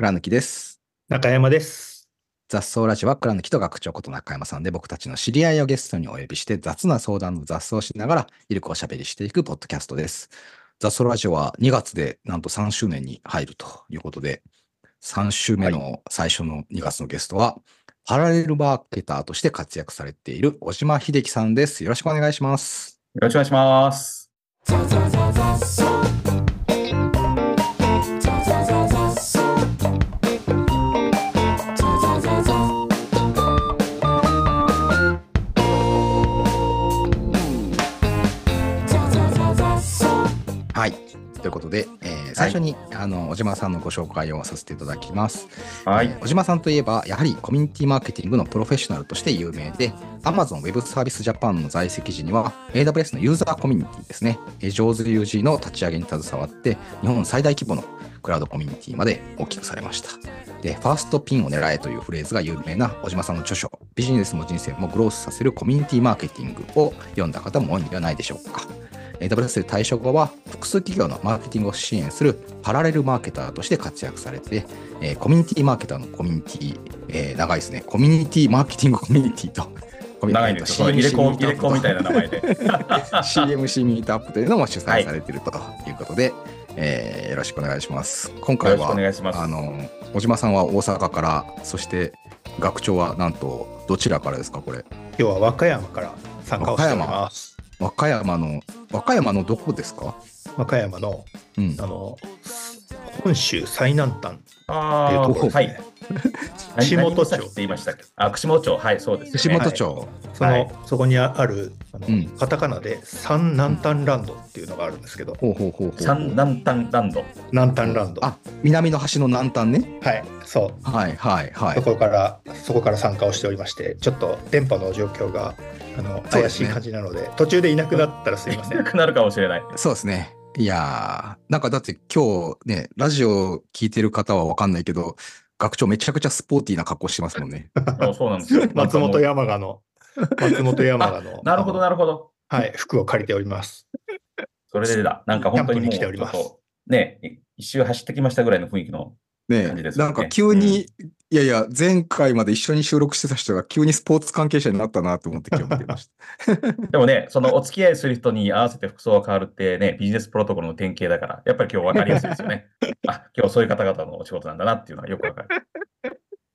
倉貫です。中山です。雑草ラジオは倉貫と学長こと中山さんで僕たちの知り合いをゲストにお呼びして雑な相談の雑草をしながらゆるくおしゃべりしていくポッドキャストです。雑草ラジオは2月でなんと3周年に入るということで、3週目の最初の2月のゲストは、パラレルマーケターとして活躍されている小島秀樹さんです。よろしくお願いします。よろしくお願いします。はい。ということで、えー最初に、あの小島さんのご紹介をさせていただきます。はい。小島さんといえば、やはりコミュニティマーケティングのプロフェッショナルとして有名で、Amazon Web サービスジャパンの在籍時には、AWS のユーザーコミュニティですね、上手 UG の立ち上げに携わって、日本最大規模のクラウドコミュニティまで大きくされました。で、ファーストピンを狙えというフレーズが有名な小島さんの著書、ビジネスも人生もグロースさせるコミュニティマーケティングを読んだ方も多いのではないでしょうか。AWS で退職後は複数企業のマーケティングを支援するパラレルマーケターとして活躍されて、えーコミュニティマーケターのコミュニティ、えー長いですね、コミュニティマーケティングコミュニティと、コミュ長いんですよ。その入れ子、入れ子みたいな名前で。CMC ミートアップというのも主催されているということで、えーよろしくお願いします。今回は、願いします。あの、小島さんは大阪から、そして学長はなんとどちらからですか、これ。今日は和歌山から参加をしております。和歌山の、和歌山のどこですか？和歌山のうんあ。の本州最南端ああ、っていうところですはねい。。串本町って言いましたっけ？あ、串本町。はい、そうです、ね。串本町。その、はいそこにあるあの、うんカタカナで三南端ランドっていうのがあるんですけど。三南端ランド。南端ランド。あ、南の端の南端ね。はい、そう。はいはいはい。そこからそこから参加をしておりまして、ちょっと電波の状況があの怪しい感じなので、途中でいなくなったらすいませんな。くなるかもしれない。そうですね。いやー、なんかだって今日ね、ラジオ聞いてる方はわかんないけど、学長めちゃくちゃスポーティーな格好してますもんね。そうそうなんですよ。松本山雅の松本山雅の うなるほど、なるほど。はい、服を借りております。それでだ。なんか本当にもう、ね、い一周走ってきましたぐらいの雰囲気の。ねねなんか急に、いやいや、前回まで一緒に収録してた人が急にスポーツ関係者になったなと思って今日見てました。でもね、そのお付き合いする人に合わせて服装が変わるってね、ビジネスプロトコルの典型だから、やっぱり今日分かりやすいですよね。あ、今日そういう方々のお仕事なんだなっていうのがよくわかる。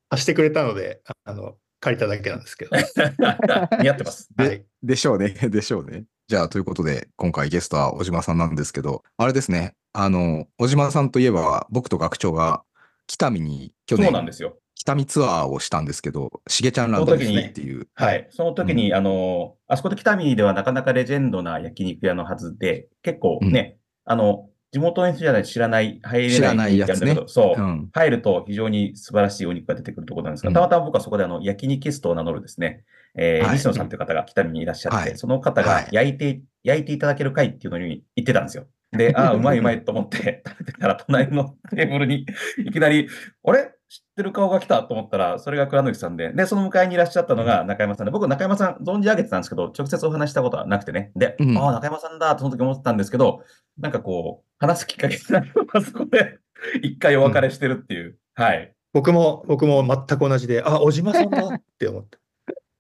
貸してくれたので、ああの借りただけなんですけど。似合ってます。ではい、でしょうね。でしょうね。じゃあ、ということで、今回ゲストは小島さんなんですけど、あれですね。あの、小島さんといえば、僕と学長が北見に去そう年、なんですよ。北見ツアーをしたんですけど、しげちゃんランドですその時にねっていう。はい。その時に、あの、あそこで北見ではなかなかレジェンドな焼肉屋のはずで、結構ね、あの、地元の人じゃないと知らない、入れない知らないやつねそう。うん。入ると非常に素晴らしいお肉が出てくるところなんですが、うんたまたま僕はそこであの焼肉ストを名乗るですね、えーはい西野さんという方が北見にいらっしゃって、はいその方はいが焼いて、焼いていただける会っていうのに行ってたんですよ。で、ああ、うまいうまいと思って食べてたら、隣のテーブルにいきなり、あれ？知ってる顔が来たと思ったら、それが倉貫さんで、で、その向かいにいらっしゃったのが中山さんで、僕、中山さん存じ上げてたんですけど、直接お話したことはなくてね。で、うんああ、中山さんだとその時思ってたんですけど、なんかこう、話すきっかけになるのがそこで、一回お別れしてるっていう。はい。僕も僕も全く同じで、あ、小島さんだって思って。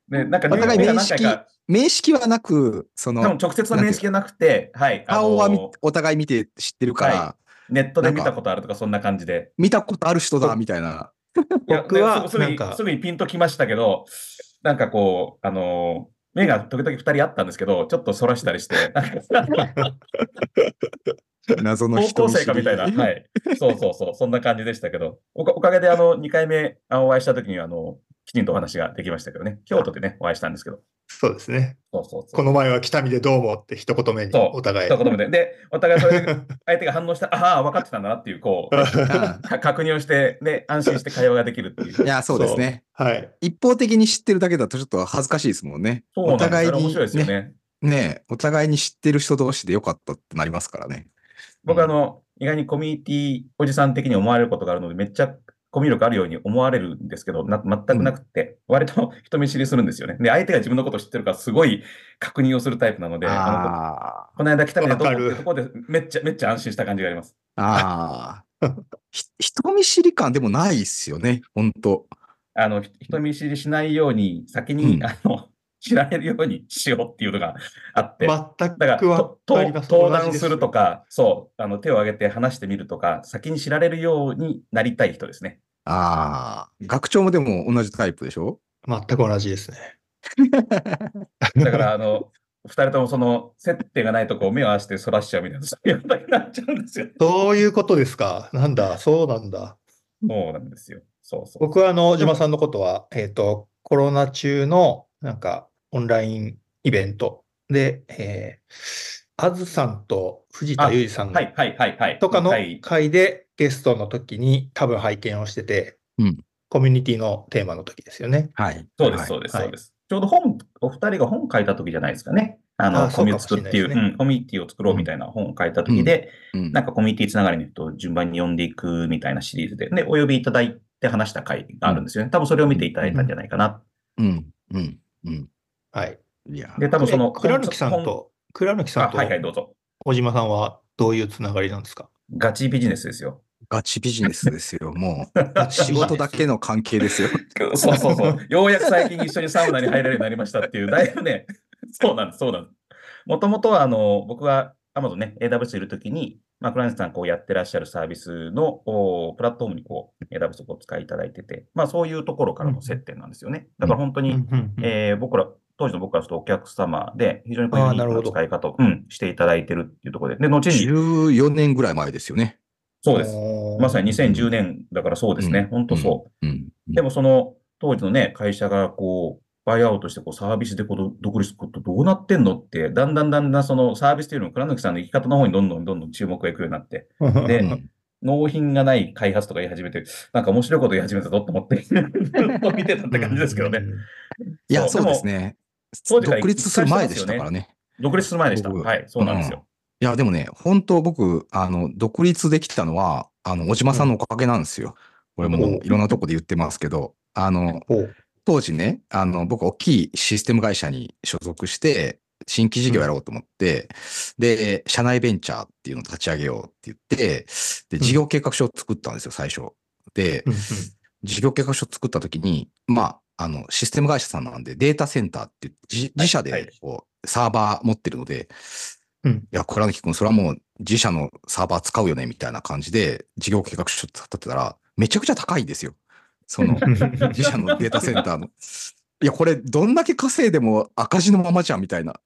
で、なんかお互い面識面識はなく、その、直接の面識がなくて、はい。顔はみお互い見て知ってるから、はネットで見たことあるとか、そんな感じで。見たことある人だみたいな。僕はですすぐにすぐにピンときましたけど、なんかこう、あのー目が時々二人あったんですけど、ちょっとそらしたりして、謎の高校人見知り生かみたいな、はい。そうそうそう、そんな感じでしたけど、おかおかげであの、2回目あお会いした時には、あの、きちんとお話ができましたけどね、京都でね、お会いしたんですけど、そうですね。そうそうそう。この前は北見でどうもって一言目にそうお互い。一言目で。で、お互いそれで相手が反応したら、ああ、分かってたんだなっていう、こう、確認をして、で、安心して会話ができるっていう。いや、そうですね。はい。一方的に知ってるだけだとちょっと恥ずかしいですもんね。そうなんですお互いにあれ面白いですよね。ね、お互いに知ってる人同士でよかったってなりますからね。僕あの、意外にコミュニティおじさん的に思われることがあるので、めっちゃコミュ力あるように思われるんですけど、な全くなくて、割と 人見知りするんですよね。で、相手が自分のことを知ってるから、すごい確認をするタイプなので、あのあこの間来たみたいなとこころで、めっちゃ、めっちゃ安心した感じがあります。あ、あ人見知り感でもないっすよね、本当あの、ひ人見知りしないように、先に、うん。あの、知られるようにしようっていうのがあって、全だから。登壇すると。か、そう、あの、手を挙げて話してみるとか、先に知られるようになりたい人ですね。ああ、学長もでも同じタイプでしょ？全く同じですね。だから、あの、二人ともその、接点がないとこを目を合わせて反らしちゃうみたいな、そういうことになっちゃうんですよ。そういうことですか？なんだ、そうなんだ。そうなんですよ。そうそう。僕はあの、島さんのことは、えっと、コロナ中の、なんか、オンラインイベントで、えー、あずさんと藤田あ裕二さん。とかのはい回でゲストの時に多分拝見をしてて、うんコミュニティのテーマの時ですよね。はい。そうです、はいそうです、はいそうです。ちょうど本、お二人が本書いた時じゃないですかね。あの、あコミュ作っていう、そうん、コミュニティを作ろうみたいな本を書いた時で、うんなんかコミュニティつながりの人を順番に呼んでいくみたいなシリーズで、で、お呼びいただいて話した回があるんですよね。多分それを見ていただいたんじゃないかな。うん、うん、うん。はい。いや、で、多分その、え倉貫さん本と、倉貫さあ、んとはいはい、どうぞ。小島さんはどういうつながりなんですか？ガチビジネスですよ。ガチビジネスですよ、もう。仕事だけの関係ですよ。そうそうそう。ようやく最近一緒にサウナに入れるようになりましたっていう、だいぶね、そうなんです、そうなんです。もともとは、あの、僕は Amazon ね、AWS いるときに、まあ、クライアントさんこうやってらっしゃるサービスのおプラットフォームにこう、AWS をお使いいただいてて、まあ、そういうところからの接点なんですよね。だから本当に、えー僕ら、当時の僕からするとお客様で、非常にこうユニークな使い方を、うん、していただいてるっていうところで、で、後に、14年ぐらい前ですよね。そうです。まさに2010年だからそうですね。本当そう。うん。でもその当時のね、会社がこう、バイアウトしてこうサービスでこう独立することどうなってんのって、だんだんだんだんそのサービスというのも倉貫さんの生き方の方にどんどんどんどん注目がいくようになって、でうん。納品がない開発とか言い始めて、なんか面白いこと言い始めたぞと思って、見てたって感じですけどね。いや、そうですね。当時独立する前でしたからね。独立する前でした。僕はい、そうなんですよ。いや、でもね、本当僕、あの、独立できたのは、あの、小島さんのおかげなんですよ。これもいろんなとこで言ってますけど、あの、当時ね、あの、僕、大きいシステム会社に所属して、新規事業やろうと思って、で、社内ベンチャーっていうのを立ち上げようって言って、で、事業計画書を作ったんですよ、最初。で、うんうん事業計画書を作った時に、まあ、あの、システム会社さんなんで、データセンターって自自社はいでこうサーバー持ってるので、うんいや、倉貫君、それはもう自社のサーバー使うよね、みたいな感じで、事業計画書立てたら、めちゃくちゃ高いんですよ。その、自社のデータセンターの。いや、これ、どんだけ稼いでも赤字のままじゃん、みたいな。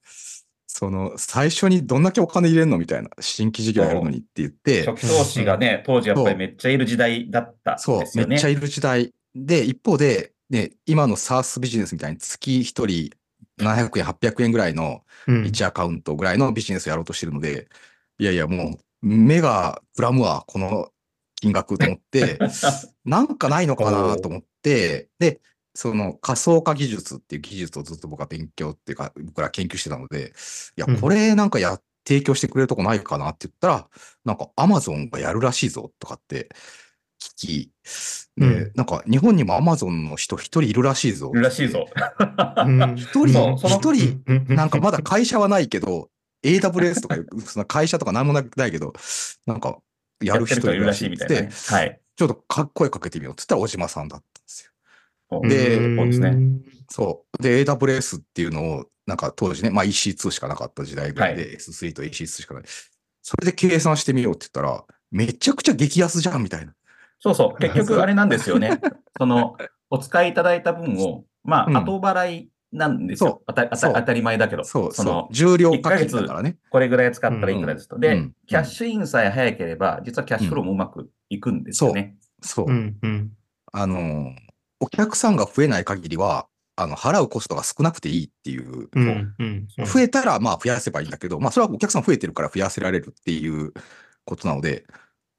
その、最初にどんだけお金入れんのみたいな。新規事業やるのにって言って、初期投資がね、当時やっぱりめっちゃいる時代だったんそうで、すよね。めっちゃいる時代。で、一方で、ね、今の SaaS ビジネスみたいに月一人700円、800円ぐらいのうん。1アカウントぐらいのビジネスをやろうとしてるので、いやいや、もう、目がくらむわ、この金額と思って、なんかないのかなと思って、で、その仮想化技術っていう技術をずっと僕は勉強っていうか、僕ら研究してたので、いやうん、これなんかや、提供してくれるとこないかなって言ったら、なんか Amazon がやるらしいぞとかって聞き、で、うんなんか日本にも Amazon の人一人いるらしいぞ。いるらしいぞ。うん 一人、一人、なんかまだ会社はないけど、AWS とか その会社とか何もないけど、なんか、やる人いるらしいみみたいな。ね。はい。ちょっとかっ声かけてみようって言ったら、小島さんだったんですよ。で、でそうですね。そう。で、AWS っていうのを、なんか当時ね、まあ EC2 しかなかった時代ぐらいで、は S3 と EC2 しかない。それで計算してみようって言ったら、めちゃくちゃ激安じゃんみたいな。そうそう。結局あれなんですよね。その、お使いいただいた分を、まうんあ、後払いなんですそうよ。当たり前だけど。そう、その。重量課金だからね。これぐらい使ったらいくらですと。で、うんキャッシュインさえ早ければ、実はキャッシュフローもうまくいくんですよね。そう。うんうんあのー、お客さんが増えない限りは、あの、払うコストが少なくていいっていう。うんうん増えたら、まあ増やせばいいんだけど、まあそれはお客さん増えてるから増やせられるっていうことなので、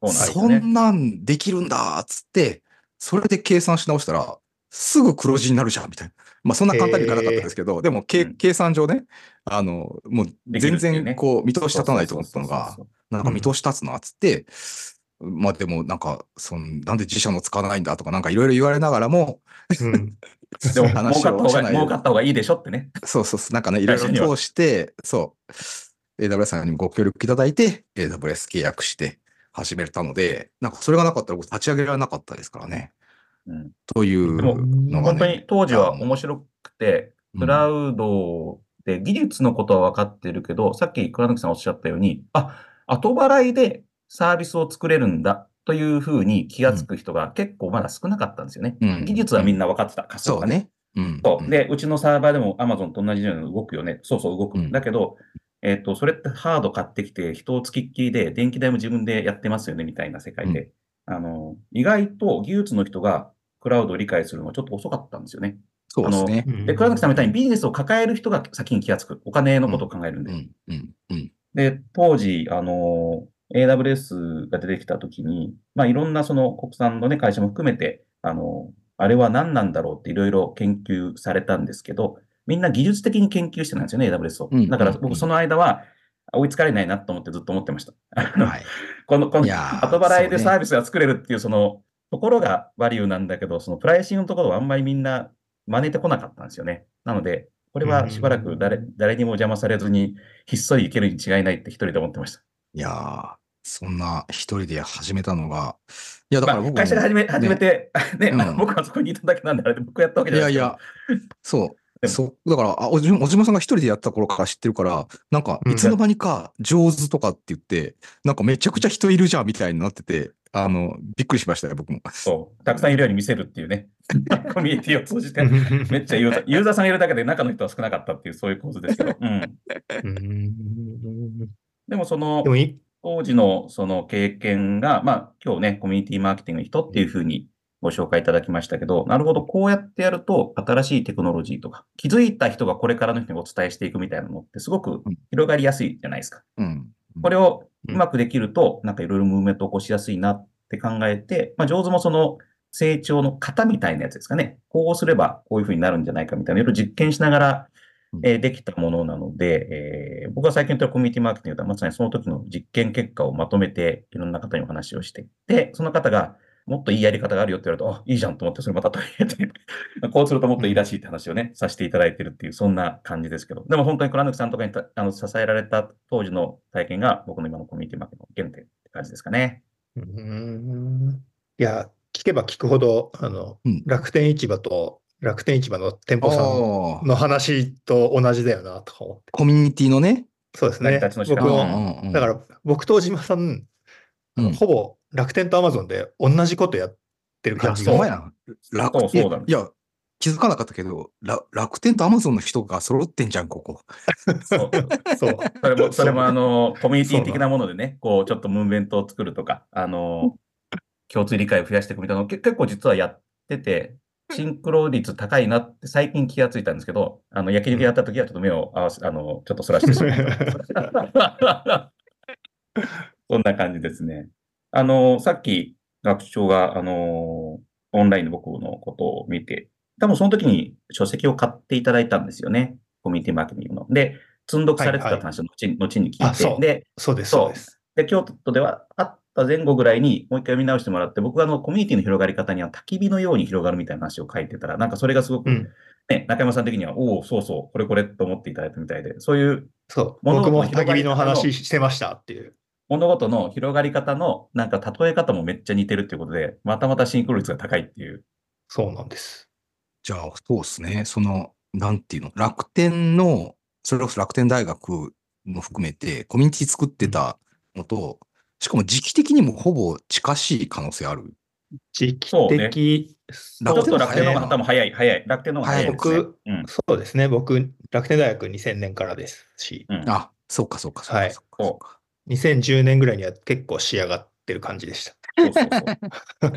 そんなんできるんだっつって、それで計算し直したら、すぐ黒字になるじゃんみたいな。まあそんな簡単にいかなかったですけど、でも、けうん。計算上ね、あの、もう全然こう見通し立たないと思ったのがなんか見通し立つなっつって、まあでもなんか、そのなんで自社の使わないんだとかなんかいろいろ言われながらも、うん。そ うでも、儲話を儲かった方がい。いでしょってね。そうそうそう、なんかね、いろいろ通して、そう、AWS さんにもご協力いただいて、AWS 契約して、始めたので、なんかそれがなかったら僕立ち上げられなかったですからね。うんというのが本当にね。当時は面白くて、うんクラウドで技術のことは分かってるけど、さっき倉貫さんおっしゃったように、あ、後払いでサービスを作れるんだというふうに気がつく人が結構まだ少なかったんですよね。うん技術はみんな分かってた。仮想がそうね。うん。そう。で、うちのサーバーでも Amazon と同じように動くよね。そうそう動く。うんだけど、えっ、と、それってハード買ってきて、人をつきっきりで、電気代も自分でやってますよね、みたいな世界で。あの、意外と技術の人がクラウドを理解するのはちょっと遅かったんですよね。そうですね。で、倉貫さんみたいにビジネスを抱える人が先に気がつく。お金のことを考えるんで。うん。うん。うん。で、当時、あの、AWS が出てきたときに、まあ、いろんなその国産のね、会社も含めて、あの、あれは何なんだろうっていろいろ研究されたんですけど、みんな技術的に研究してたんですよね、AWS をうん。だからうん僕その間は追いつかれないなと思ってずっと思ってました。はい。この、この後払いでサービスが作れるっていうそのところがバリューなんだけど、そのプライシングのところはあんまりみんな真似てこなかったんですよね。なので、これはしばらく誰誰にも邪魔されずにひっそりいけるに違いないって一人で思ってました。いやー、そんな一人で始めたのが、いや、だからまあ、会社が始め始めて、ね、うん僕はそこにいただけなんであれで僕やったわけじゃないですいやいや、そう。そう。だから、あ、おじ小島さんが一人でやった頃から知ってるから、なんか、うん。いつの間にか上手とかって言って、なんかめちゃくちゃ人いるじゃんみたいになってて、あの、びっくりしましたよ、僕も。そう、たくさんいるように見せるっていうね、コミュニティを通じて、めっちゃユーザー、ユーザーさんがいるだけで中の人は少なかったっていう、そういう構図ですけど、うん。うん。でもそので、もい。当時のその経験が、まあ今日ね、コミュニティマーケティングの人っていうふうにご紹介いただきましたけど、なるほど、こうやってやると新しいテクノロジーとか、気づいた人がこれからの人にお伝えしていくみたいなのってすごく広がりやすいじゃないですか。うん。これをうまくできると、なんかいろいろムーブメントを起こしやすいなって考えて、まあ上手もその成長の型みたいなやつですかね。こうすればこういうふうになるんじゃないかみたいな、いろいろ実験しながら、うんえーできたものなので、えー僕が最近言ってるコミュニティマーケティングではまさにその時の実験結果をまとめて、いろんな方にお話をして、で、その方が、もっといいやり方があるよって言われると、あ、いいじゃんと思って、それまた取り入れて、こうするともっといいらしいって話をね、させていただいてるっていう、そんな感じですけど、でも本当に倉貫さんとかにたあの支えられた当時の体験が、僕の今のコミュニティマーケの原点って感じですかね。うんいや、聞けば聞くほど、あの、うん楽天市場と楽天市場の店あ舗さんあ、の話と同じだよなと思って。コミュニティのね。そうですね。成り立ちの仕僕方も、もだから僕と小島さん、うんほぼ楽天とアマゾンで同じことやってる感じが。いやそうやな。楽天。そうだねいや、気づかなかったけど、ら楽天とアマゾンの人が揃ってんじゃん、ここ。そう そう。それも、それもそうあの、コミュニティ的なものでね、こう、ちょっとムーブメントを作るとか、あの、共通理解を増やしていくみたいなのをけ結構実はやってて、シンクロ率高いなって最近気がついたんですけど、あの、焼肉やった時はちょっと目を合わせ、あの、ちょっとそらしてしまった。そんな感じですね。あの、さっき学長が、あの、オンラインで僕のことを見て、多分その時に書籍を買っていただいたんですよね。コミュニティマーケティングの。で、積んどくされてた話を後に,、後に聞いて、あそうで、そうです、そうです。で、京都ではあった前後ぐらいにもう一回見直してもらって、僕はあのコミュニティの広がり方には焚き火のように広がるみたいな話を書いてたら、なんかそれがすごく、うん。ね、中山さん的には、おお、そうそう、これこれと思っていただいたみたいで、そういうそう。物僕も焚き火の話してましたっていう。物事の広がり方の、なんか例え方もめっちゃ似てるっていうことで、またまたシンクロ率が高いっていう。そうなんです。じゃあ、そうですね。その、なんていうの、楽天の、それこそ楽天大学も含めて、コミュニティ作ってたのと、しかも時期的にもほぼ近しい可能性ある。時期そうね的。ちょっと楽天の方が早いな多分早い、早い。楽天の方が早いですね。僕、うん。そうですね。僕、楽天大学2000年からですし、うん、あ、そうか、そうか、そうか、はいそうかそうか。2010年ぐらいには結構仕上がってる感じでした。そうそうそう。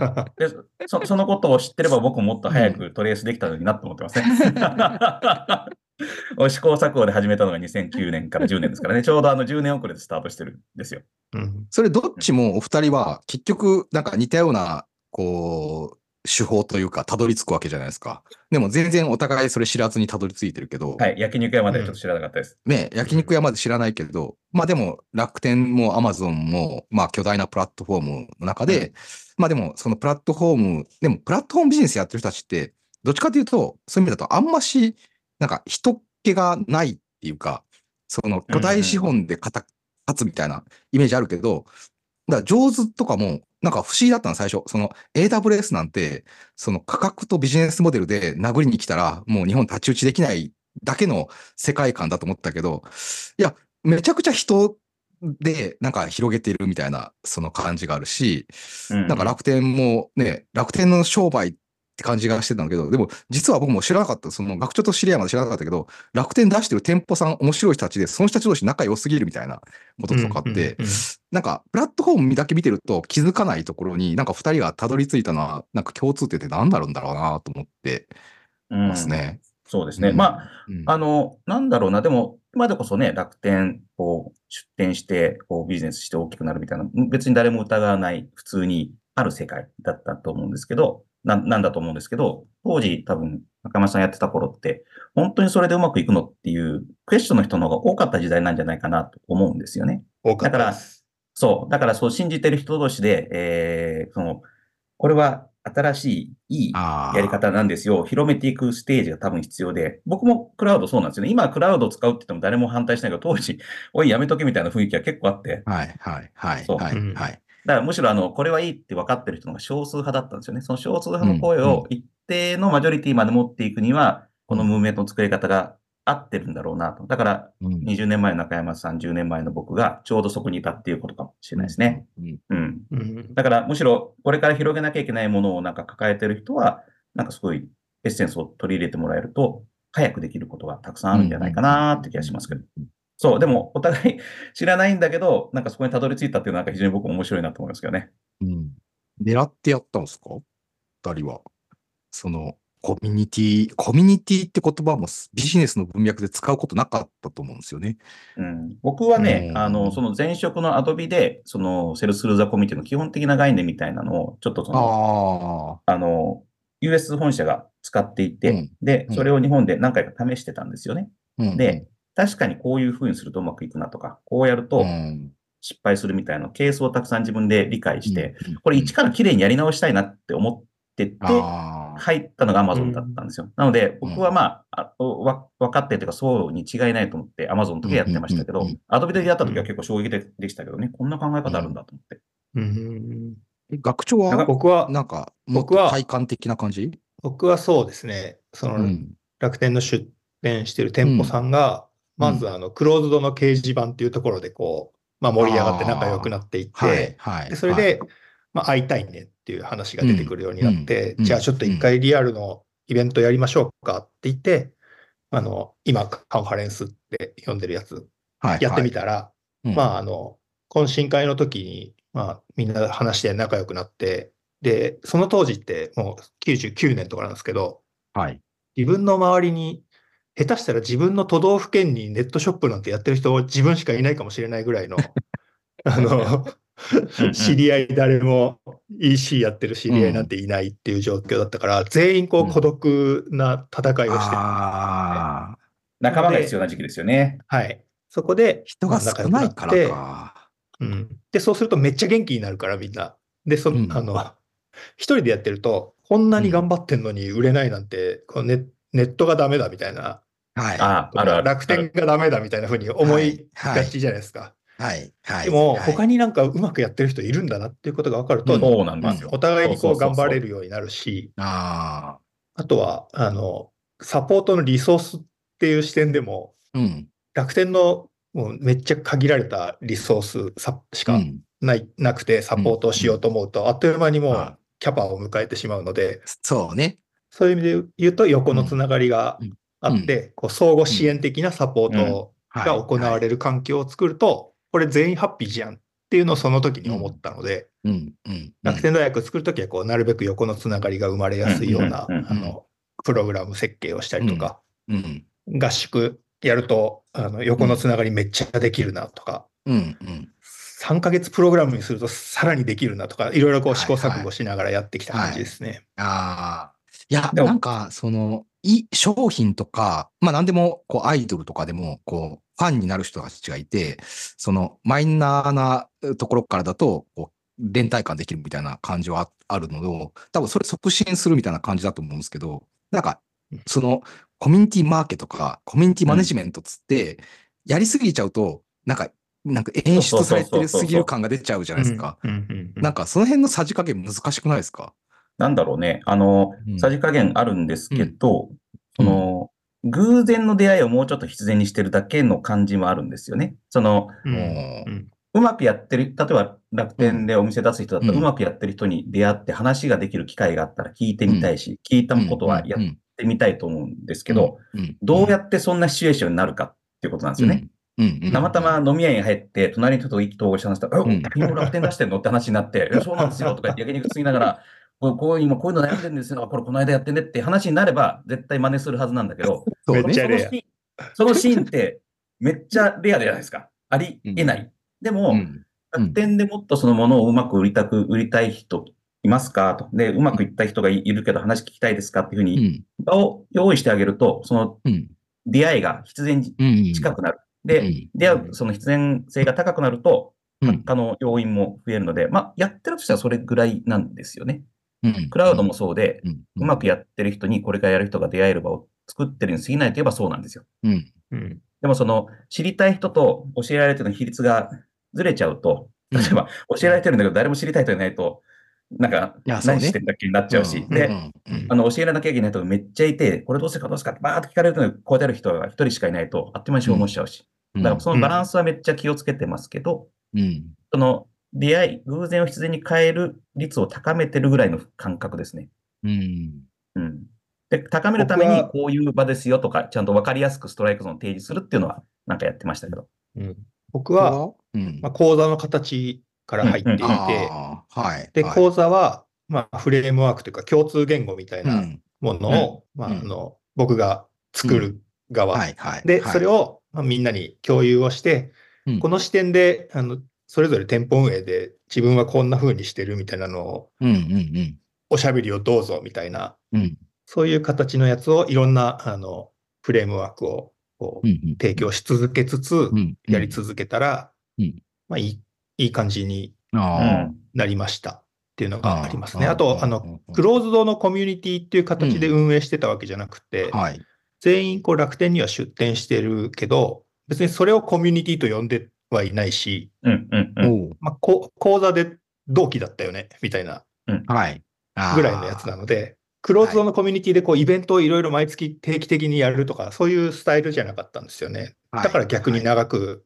でそそのことを知ってれば僕ももっと早くトレースできたのになと思ってますね。試行錯誤で始めたのが2009年から10年ですからね、ちょうどあの10年遅れでスタートしてるんですよ。うんそれどっちもお二人は結局なんか似たような、こう、手法というか、たどり着くわけじゃないですか。でも全然お互いそれ知らずにたどり着いてるけど、はい、焼肉屋まではちょっと知らなかったです。ね、焼肉屋まで知らないけど、まあでも楽天もアマゾンも、まあ巨大なプラットフォームの中で、まあでもそのプラットフォーム、でもプラットフォームビジネスやってる人たちって、どっちかというと、そういう意味だとあんまし、なんか人っ気がないっていうか、その巨大資本で勝つみたいなイメージあるけど、だから上手とかも、なんか不思議だったの、最初。その AWS なんて、その価格とビジネスモデルで殴りに来たら、もう日本太刀打ちできないだけの世界観だと思ったけど、いや、めちゃくちゃ人で、なんか広げてるみたいな、その感じがあるし、うんなんか楽天もね、楽天の商売って感じがしてたんだけど、でも実は僕も知らなかった、その学長と知り合いまで知らなかったけど、楽天出してる店舗さん面白い人たちで、その人たち同士仲良すぎるみたいなこととかあって、うんうんうんなんかプラットフォームだけ見てると気づかないところに、なんか二人がたどり着いたのは、なんか共通点って何だろうんだろうなと思ってうんますね。そうですね。うん。まあ、うん。あの、なんだろうな、でも、今でこそね、楽天、こう、出店して、こう、ビジネスして大きくなるみたいな、別に誰も疑わない、普通にある世界だったと思うんですけど、ななんだと思うんですけど、当時多分、中山さんやってた頃って、本当にそれでうまくいくのっていうクエスチョンの人の方が多かった時代なんじゃないかなと思うんですよね。多かっただから。そう。だからそう信じてる人同士で、えー、その、これは新しい、いいやり方なんですよ。広めていくステージが多分必要で、僕もクラウドそうなんですよね。今クラウドを使うって言っても誰も反対しないけど、当時、おい、やめとけみたいな雰囲気が結構あって、はい、はい、はい、そうはい、うんはい。だからむしろあの、これはいいって分かってる人の方が少数派だったんですよね。その少数派の声を一定のマジョリティまで持っていくには、このムーブメントの作り方が合ってるんだろうなと。だから、うん20年前の中山さん、10年前の僕がちょうどそこにいたっていうことかもしれないですね。。うんうん。うんだからむしろこれから広げなきゃいけないものをなんか抱えてる人は、なんかすごいエッセンスを取り入れてもらえると、早くできることがたくさんあるんじゃないかなって気がしますけど。。そう、でもお互い 知らないんだけど、なんかそこにたどり着いたっていうのはなんか非常に僕も面白いなと思いますけどね。うん。狙ってやったんですか？二人は。その、コミュニティ、コミュニティって言葉もビジネスの文脈で使うことなかったと思うんですよね。うん、僕はね、うんあの、その前職のアドビで、そのセルススルーザコミュニティの基本的な概念みたいなのを、ちょっとその、ああの、US 本社が使っていて、うんで、うんそれを日本で何回か試してたんですよね。あ。うんで、確かにこういう風にするとうまくいくなとか、こうやるとうん。失敗するみたいなケースをたくさん自分で理解して、、うんこれ一から綺麗にやり直したいなって思ってて、入ったのが Amazon だったんですよ。なので、僕はまあ、分かってというか、そうに違いないと思って Amazon の時はやってましたけど Adobe でやった時は結構衝撃ででした。けどね、こんな考え方あるんだと思って。うんえ学長は、僕は、なんか、僕はと体感的な感じ？僕はそうですね、その、うん。楽天の出店してる店舗さんが、うんまずあの、クローズドの掲示板っていうところでこう、まあ盛り上がって仲良くなっていって、はい、はい。でそれで、まあ会いたいねっていう話が出てくるようになって、うんじゃあちょっと一回リアルのイベントやりましょうかって言って、あの、今カンファレンスって呼んでるやつはい、やってみたら、うん。まああの、懇親会の時に、まあみんな話して仲良くなって、で、その当時ってもう99年とかなんですけど、はい。自分の周りに、下手したら自分の都道府県にネットショップなんてやってる人自分しかいないかもしれないぐらいの、あの、知り合い誰も EC やってる知り合いなんていないっていう状況だったから、全員こうんう孤独な戦いをして、ああ、仲間が必要な時期ですよね。はい。そこで、人が少ないからか。うん。で、そうするとめっちゃ元気になるからみんな。で、そ、うんあの、一人でやってると、こんなに頑張ってんのに売れないなんて、このネネットがダメだみたいな、はい。ああ、あるある。楽天がダメだみたいな風に思いがちじゃないですか。はい。はい。でも、はい他になんかうまくやってる人いるんだなっていうことが分かると、うんそうなんまあですよ。お互いにこう頑張れるようになるし、ああとは、あの、サポートのリソースっていう視点でも、あ。うん。楽天のもうめっちゃ限られたリソースさしかうんない、なくてサポートをしようと思うと、あっという間にもはうキャパを迎えてしまうので、そうね。そういう意味で言うと横のつながりがうん。あって、こう相互支援的なサポートはい。が行われる環境を作ると、これ全員ハッピーじゃんっていうのをその時に思ったので。楽天大学作るときはこうなるべく横のつながりが生まれやすいようなプログラム設計をしたりとか、うん。合宿やるとあの横のつながりめっちゃできるなとか、うん。うん。3ヶ月プログラムにするとさらにできるなとか、いろいろこう試行はいはい。錯誤しながらやってきた感じですね。ああ。いや、なんか、その、い商品とか、まあ何でも、こう、アイドルとかでも、こう、ファンになる人たちがいて、その、マイナーなところからだと、こう、連帯感できるみたいな感じはああるのを、多分それ促進するみたいな感じだと思うんですけど、なんかうん、その、コミュニティマーケとか、コミュニティマネジメントつって、やりすぎちゃうと、なんか、なんか演出されてるすぎる感が出ちゃうじゃないですか。なんかその辺のさじ加減難しくないですか？なんだろうね。あのうん、さじ加減あるんですけど、その、偶然の出会いをもうちょっと必然にしてるだけの感じもあるんですよね。その、うん。もうん。うまくやってる、例えば楽天でお店出す人だったら、うん。うまくやってる人に出会って話ができる機会があったら聞いてみたいし、聞いたことはやっうんてみたいと思うんですけど、うん。どうやってそんなシチュエーションになるかっていうことなんですよね。。うん。うん。たまたま飲み屋に入って、隣の人と意気投合して話したら、うん。え、君も楽天出してんのって話になって、え、そうなんですよとか言って焼肉つぎながら、こうこう今こういうの悩んでるんですよ。これこの間やってねって話になれば、絶対真似するはずなんだけど、そのシーンそのシーンってめっちゃレアじゃないですか。ありえない。でも、うん楽天でもっとそのものをうまく売りたく、売りたい人いますかと。で、うまくいった人がいるけど話聞きたいですかっていうふううにん場を用意してあげると、そのうん出会いが必然近くなる。うで、ん出会うその必然性が高くなると、うん発火の要因も増えるので、まあ、やってるとしたらそれぐらいなんですよね。うん。クラウドもそうで、うん。うまくやってる人にこれからやる人が出会える場を作ってるに過ぎないといえばそうなんですよ。うん。うん。でもその知りたい人と教えられてるの比率がずれちゃうと、例えば教えられてるんだけど誰も知りたい人いないと、なんか何してんだっけになっちゃうし、うん。で、うん。うん。あの教えられなきゃいけない人がめっちゃいて、これどうするかどうするかってバーッと聞かれるのにこうやってやる人が一人しかいないと、あっという間に消耗しちゃうし。だからそのバランスはめっちゃ気をつけてますけど、うん。その出会い、偶然を必然に変える率を高めてるぐらいの感覚ですね。うんうん。で、高めるためにこういう場ですよとか、ちゃんと分かりやすくストライクゾーンを提示するっていうのは、なんかやってましたけど。うん僕は、うんまあ、講座の形から入っていて、はい。で、はい講座は、まあ、フレームワークというか共通言語みたいなうんものを、まあ、うんあの、僕が作る側。はいはい。で、はいそれを、まあ、みんなに共有をして、うんこの視点で、あの、それぞれ店舗運営で自分はこんな風にしてるみたいなのを、うんうんおしゃべりをどうぞみたいな、うん。うんそういう形のやつをいろんな、あの、フレームワークをこううんうん提供し続けつつ、うんやり続けたら、うん。まあいい、いい感じに。なりました。っていうのがありますね。あと、あうんの、クローズドのコミュニティっていう形で運営してたわけじゃなくて、あはい。全員こう楽天には出店してるけど、別にそれをコミュニティと呼んではいないし、うん。うん。まあ、こ講座で同期だったよね、みたいなはい。ぐらいのやつなので、クローズドのコミュニティでこうイベントをいろいろ毎月定期的にやるとか、そういうスタイルじゃなかったんですよね。はいだから逆に長く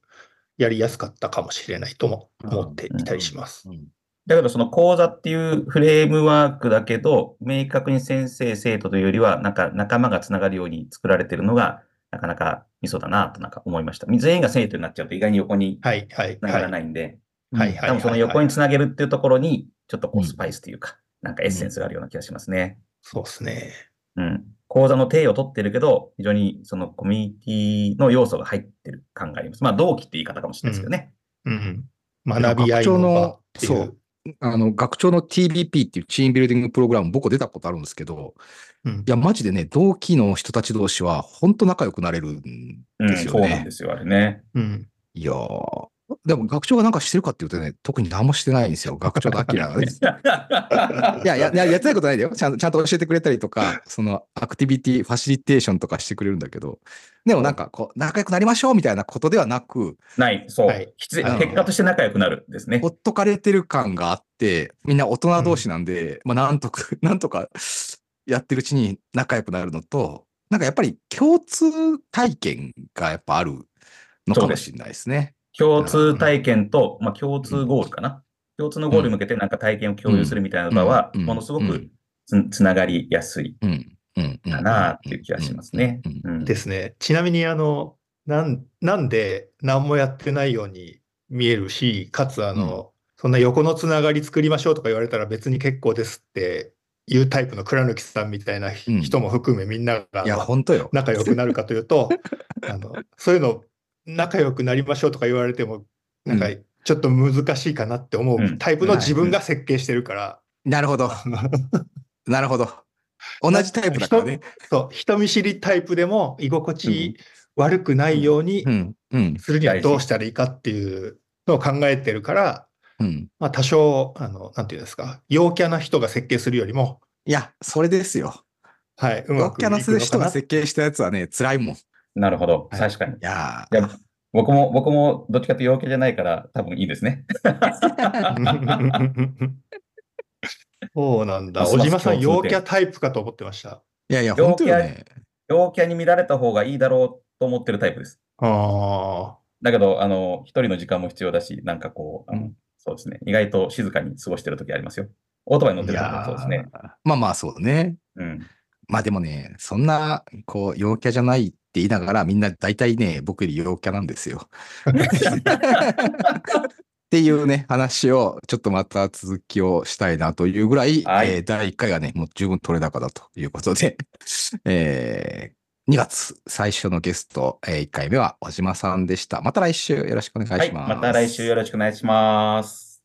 やりやすかったかもしれないとも思っていたりします。うんだけど、その講座っていうフレームワークだけど、明確に先生、生徒というよりは、なんか仲間がつながるように作られてるのが、なかなかミソだなとなんか思いました。全員が生徒になっちゃうと意外に横にはい、はい、つながらは。ないいんで、はい、はい。多分その横につなげるっていうところに、ちょっとこううんスパイスというか、なんかエッセンスがあるような気がしますね。そうですね。うん。講座の定を取ってるけど、非常にそのコミュニティの要素が入ってる感があります。まあ、同期って言い方かもしれないですけどね。うん。学び合いのそうう。あの、学長の TBP っていうチームビルディングプログラム、僕出たことあるんですけど、うんいや、マジでね、同期の人たち同士は、本当仲良くなれるんうん、ですよね。そうなんですよ、あれね。うん。いやーでも学長がなんかしてるかっていうとね、特に何もしてないんですよ。学長のアキラがね。いや、や、ややってないことないんだよ。ちゃんと、ちゃんと教えてくれたりとか、そのアクティビティ、ファシリテーションとかしてくれるんだけど、でもなんか、こう、仲良くなりましょうみたいなことではなく、ない、そう。はい結果として仲良くなるんですねほ。っとかれてる感があって、みんな大人同士なんで、まあ、なんとか、なんとかやってるうちに仲良くなるのと、なんかやっぱり共通体験がやっぱあるのかもしれないですね。共通体験と、まあ、共通ゴールかな。共通のゴールに向けてなんか体験を共有するみたいな場は、うん。ものすごくうん。つつながりやすいうん。うん。うん。かなっていう気がしますね。うん。うん。ですね。ちなみに、あの、なん、なんで何もやってないように見えるし、かつ、あの、そんな横のつながり作りましょうとか言われたら別に結構ですっていうタイプの倉貫さんみたいな人も含めみんながいや、本当よ。仲良くなるかというと、あの、そういうの仲良くなりましょうとか言われても、なんかうちょっと難しいかなって思ううんタイプの自分が設計してるから、なるほど。なるほど。同じタイプだからね。そう、人見知りタイプでも居心地悪くないように。するにはどうしたらいいかっていうのを考えてるから、うん。まあ多少、あの、なんていうんですか、陽キャな人が設計するよりも、いや、それですよ。はい、陽キャな。人が設計したやつはね、辛いもん。いなるほど。はい確かに。いやや僕も、僕もどっちかというと陽キャじゃないから多分いいですね。そうなんだ。小島さん、陽キャタイプかと思ってました。いやいや、陽本当よね。陽キャに見られた方がいいだろうと思ってるタイプです。あだけど、あの、一人の時間も必要だし、なんかこう、あのそうですね。意外と静かに過ごしてる時ありますよ。オートバイ乗っいてる時もそうですね。まあまあそうね。うん。まあでもね、そんな、こう、陽キャじゃないって言いながら、みんな大体ね、僕より陽キャなんですよ。っていうね、話を、ちょっとまた続きをしたいなというぐらい、はいえー第1回がね、もう十分取れ高だということで、えー2月最初のゲスト、え1回目は小島さんでした。また来週よろしくお願いはい。します。また来週よろしくお願いします。